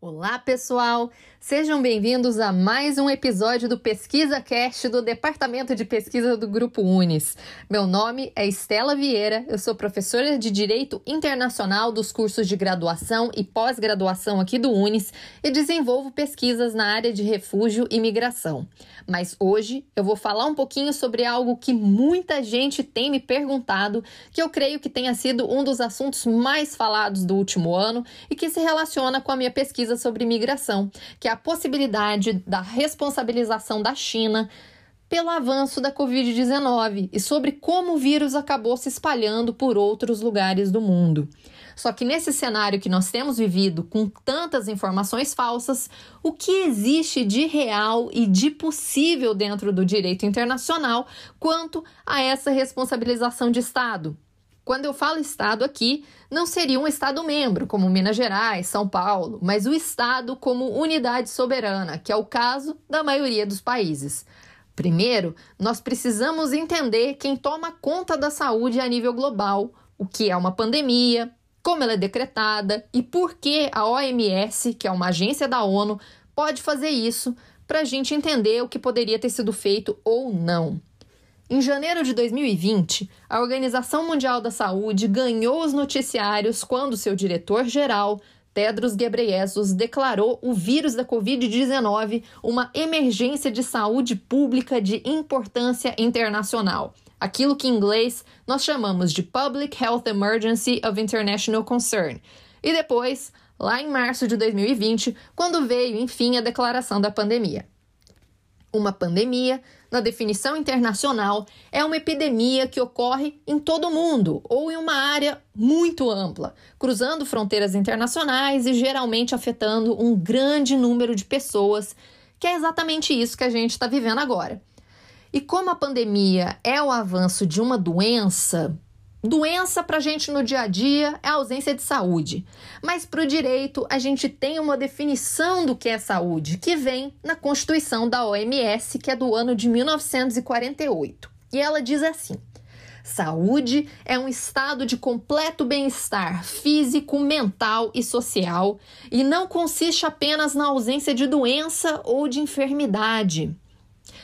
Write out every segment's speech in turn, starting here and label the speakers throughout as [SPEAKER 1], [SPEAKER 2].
[SPEAKER 1] Olá, pessoal! Sejam bem-vindos a mais um episódio do Pesquisa Cast do Departamento de Pesquisa do Grupo Unis. Meu nome é Estela Vieira, eu sou professora de Direito Internacional dos cursos de graduação e pós-graduação aqui do Unis e desenvolvo pesquisas na área de refúgio e migração. Mas hoje eu vou falar um pouquinho sobre algo que muita gente tem me perguntado, que eu creio que tenha sido um dos assuntos mais falados do último ano e que se relaciona com a minha pesquisa pesquisa sobre migração, que é a possibilidade da responsabilização da China pelo avanço da Covid-19 e sobre como o vírus acabou se espalhando por outros lugares do mundo. Só que nesse cenário que nós temos vivido, com tantas informações falsas, o que existe de real e de possível dentro do direito internacional quanto a essa responsabilização de Estado? Quando eu falo Estado aqui, não seria um Estado membro, como Minas Gerais, São Paulo, mas o Estado como unidade soberana, que é o caso da maioria dos países. Primeiro, nós precisamos entender quem toma conta da saúde a nível global, o que é uma pandemia, como ela é decretada e por que a OMS, que é uma agência da ONU, pode fazer isso para a gente entender o que poderia ter sido feito ou não. Em janeiro de 2020, a Organização Mundial da Saúde ganhou os noticiários quando seu diretor-geral, Tedros Ghebreyesus, declarou o vírus da Covid-19 uma emergência de saúde pública de importância internacional. Aquilo que em inglês nós chamamos de Public Health Emergency of International Concern. E depois, lá em março de 2020, quando veio, enfim, a declaração da pandemia. Uma pandemia, na definição internacional, é uma epidemia que ocorre em todo o mundo ou em uma área muito ampla, cruzando fronteiras internacionais e geralmente afetando um grande número de pessoas, que é exatamente isso que a gente está vivendo agora. E como a pandemia é o avanço de uma doença, Doença para a gente no dia a dia é ausência de saúde, mas para o direito a gente tem uma definição do que é saúde, que vem na Constituição da OMS, que é do ano de 1948. E ela diz assim: Saúde é um estado de completo bem-estar físico, mental e social e não consiste apenas na ausência de doença ou de enfermidade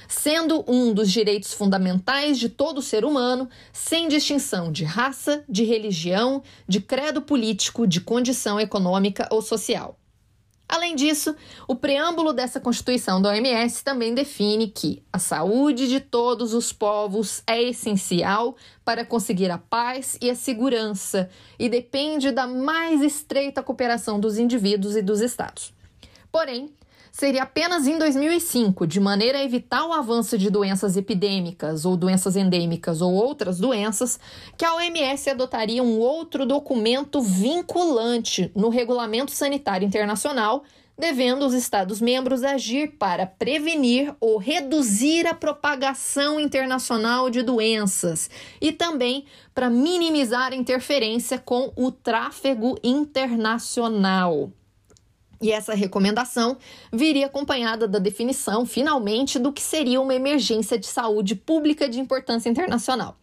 [SPEAKER 1] sendo um dos direitos fundamentais de todo ser humano, sem distinção de raça, de religião, de credo político, de condição econômica ou social. Além disso, o preâmbulo dessa Constituição da OMS também define que a saúde de todos os povos é essencial para conseguir a paz e a segurança e depende da mais estreita cooperação dos indivíduos e dos Estados. Porém, seria apenas em 2005, de maneira a evitar o avanço de doenças epidêmicas ou doenças endêmicas ou outras doenças, que a OMS adotaria um outro documento vinculante no Regulamento Sanitário Internacional, devendo os Estados-membros agir para prevenir ou reduzir a propagação internacional de doenças e também para minimizar a interferência com o tráfego internacional. E essa recomendação viria acompanhada da definição, finalmente, do que seria uma emergência de saúde pública de importância internacional,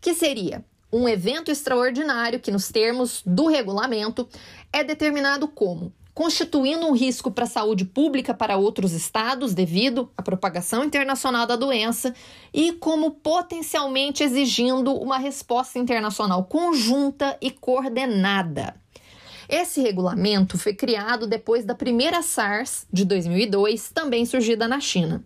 [SPEAKER 1] que seria um evento extraordinário que, nos termos do regulamento, é determinado como constituindo um risco para a saúde pública para outros estados devido à propagação internacional da doença e como potencialmente exigindo uma resposta internacional conjunta e coordenada. Esse regulamento foi criado depois da primeira SARS de 2002, também surgida na China.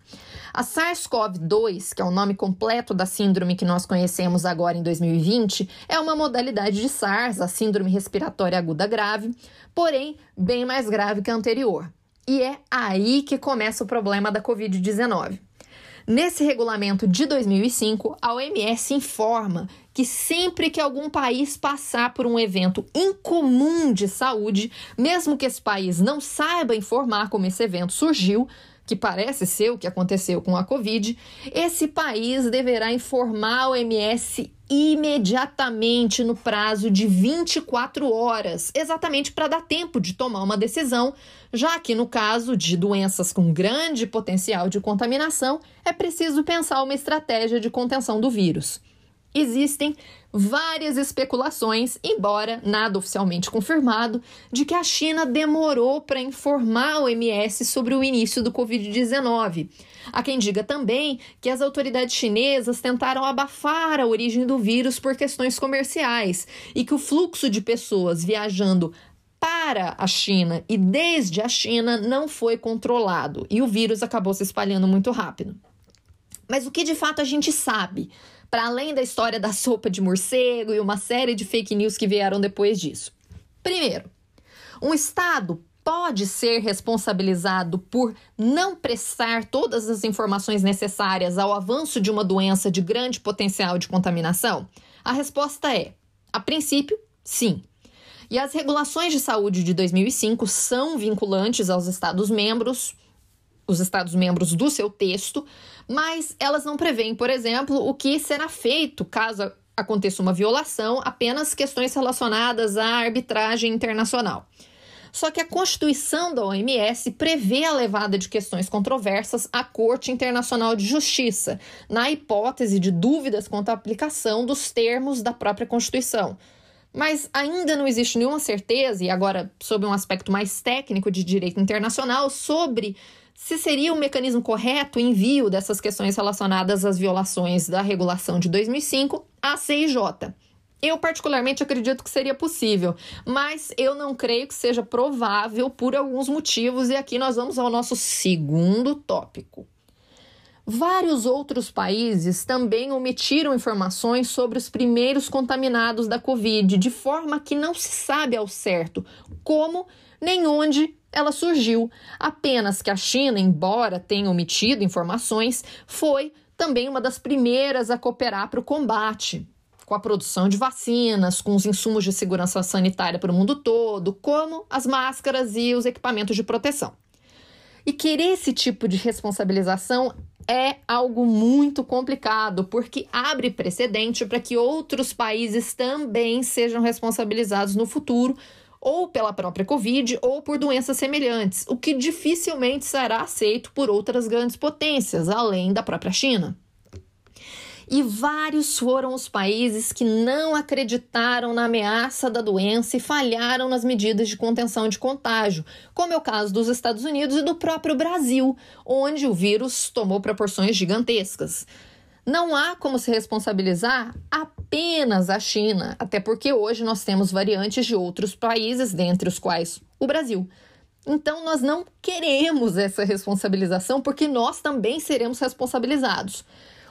[SPEAKER 1] A SARS-CoV-2, que é o nome completo da síndrome que nós conhecemos agora em 2020, é uma modalidade de SARS, a síndrome respiratória aguda grave, porém bem mais grave que a anterior. E é aí que começa o problema da Covid-19. Nesse regulamento de 2005, a OMS informa que sempre que algum país passar por um evento incomum de saúde, mesmo que esse país não saiba informar como esse evento surgiu, que parece ser o que aconteceu com a Covid, esse país deverá informar a OMS imediatamente no prazo de 24 horas, exatamente para dar tempo de tomar uma decisão, já que no caso de doenças com grande potencial de contaminação, é preciso pensar uma estratégia de contenção do vírus. Existem várias especulações, embora nada oficialmente confirmado, de que a China demorou para informar o MS sobre o início do Covid-19. Há quem diga também que as autoridades chinesas tentaram abafar a origem do vírus por questões comerciais e que o fluxo de pessoas viajando para a China e desde a China não foi controlado e o vírus acabou se espalhando muito rápido. Mas o que de fato a gente sabe? Para além da história da sopa de morcego e uma série de fake news que vieram depois disso. Primeiro, um Estado pode ser responsabilizado por não prestar todas as informações necessárias ao avanço de uma doença de grande potencial de contaminação? A resposta é: a princípio, sim. E as regulações de saúde de 2005 são vinculantes aos Estados-membros, os Estados-membros do seu texto, mas elas não prevêem, por exemplo, o que será feito caso aconteça uma violação, apenas questões relacionadas à arbitragem internacional. Só que a Constituição da OMS prevê a levada de questões controversas à Corte Internacional de Justiça, na hipótese de dúvidas quanto à aplicação dos termos da própria Constituição. Mas ainda não existe nenhuma certeza, e agora sob um aspecto mais técnico de direito internacional, sobre se seria o mecanismo correto o envio dessas questões relacionadas às violações da regulação de 2005 à CIJ. Eu, particularmente, acredito que seria possível, mas eu não creio que seja provável por alguns motivos, e aqui nós vamos ao nosso segundo tópico. Vários outros países também omitiram informações sobre os primeiros contaminados da Covid, de forma que não se sabe ao certo como nem onde ela surgiu. Apenas que a China, embora tenha omitido informações, foi também uma das primeiras a cooperar para o combate, com a produção de vacinas, com os insumos de segurança sanitária para o mundo todo, como as máscaras e os equipamentos de proteção. E querer esse tipo de responsabilização é algo muito complicado, porque abre precedente para que outros países também sejam responsabilizados no futuro ou pela própria Covid ou por doenças semelhantes, o que dificilmente será aceito por outras grandes potências, além da própria China. E vários foram os países que não acreditaram na ameaça da doença e falharam nas medidas de contenção de contágio, como é o caso dos Estados Unidos e do próprio Brasil, onde o vírus tomou proporções gigantescas. Não há como se responsabilizar apenas a China, até porque hoje nós temos variantes de outros países, dentre os quais o Brasil. Então, nós não queremos essa responsabilização porque nós também seremos responsabilizados.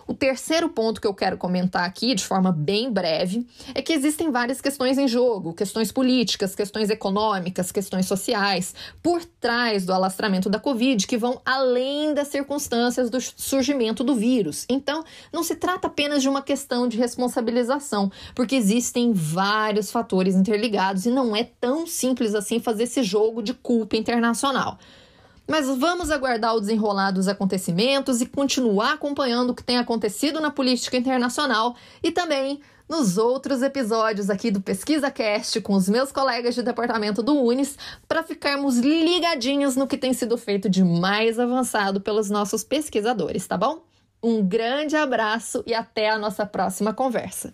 [SPEAKER 1] O terceiro ponto que eu quero comentar aqui, de forma bem breve, é que existem várias questões em jogo: questões políticas, questões econômicas, questões sociais, por trás do alastramento da Covid, que vão além das circunstâncias do surgimento do vírus. Então, não se trata apenas de uma questão de responsabilização, porque existem vários fatores interligados e não é tão simples assim fazer esse jogo de culpa internacional. Mas vamos aguardar o desenrolar dos acontecimentos e continuar acompanhando o que tem acontecido na política internacional e também nos outros episódios aqui do Pesquisa Cast com os meus colegas de departamento do Unis para ficarmos ligadinhos no que tem sido feito de mais avançado pelos nossos pesquisadores, tá bom? Um grande abraço e até a nossa próxima conversa.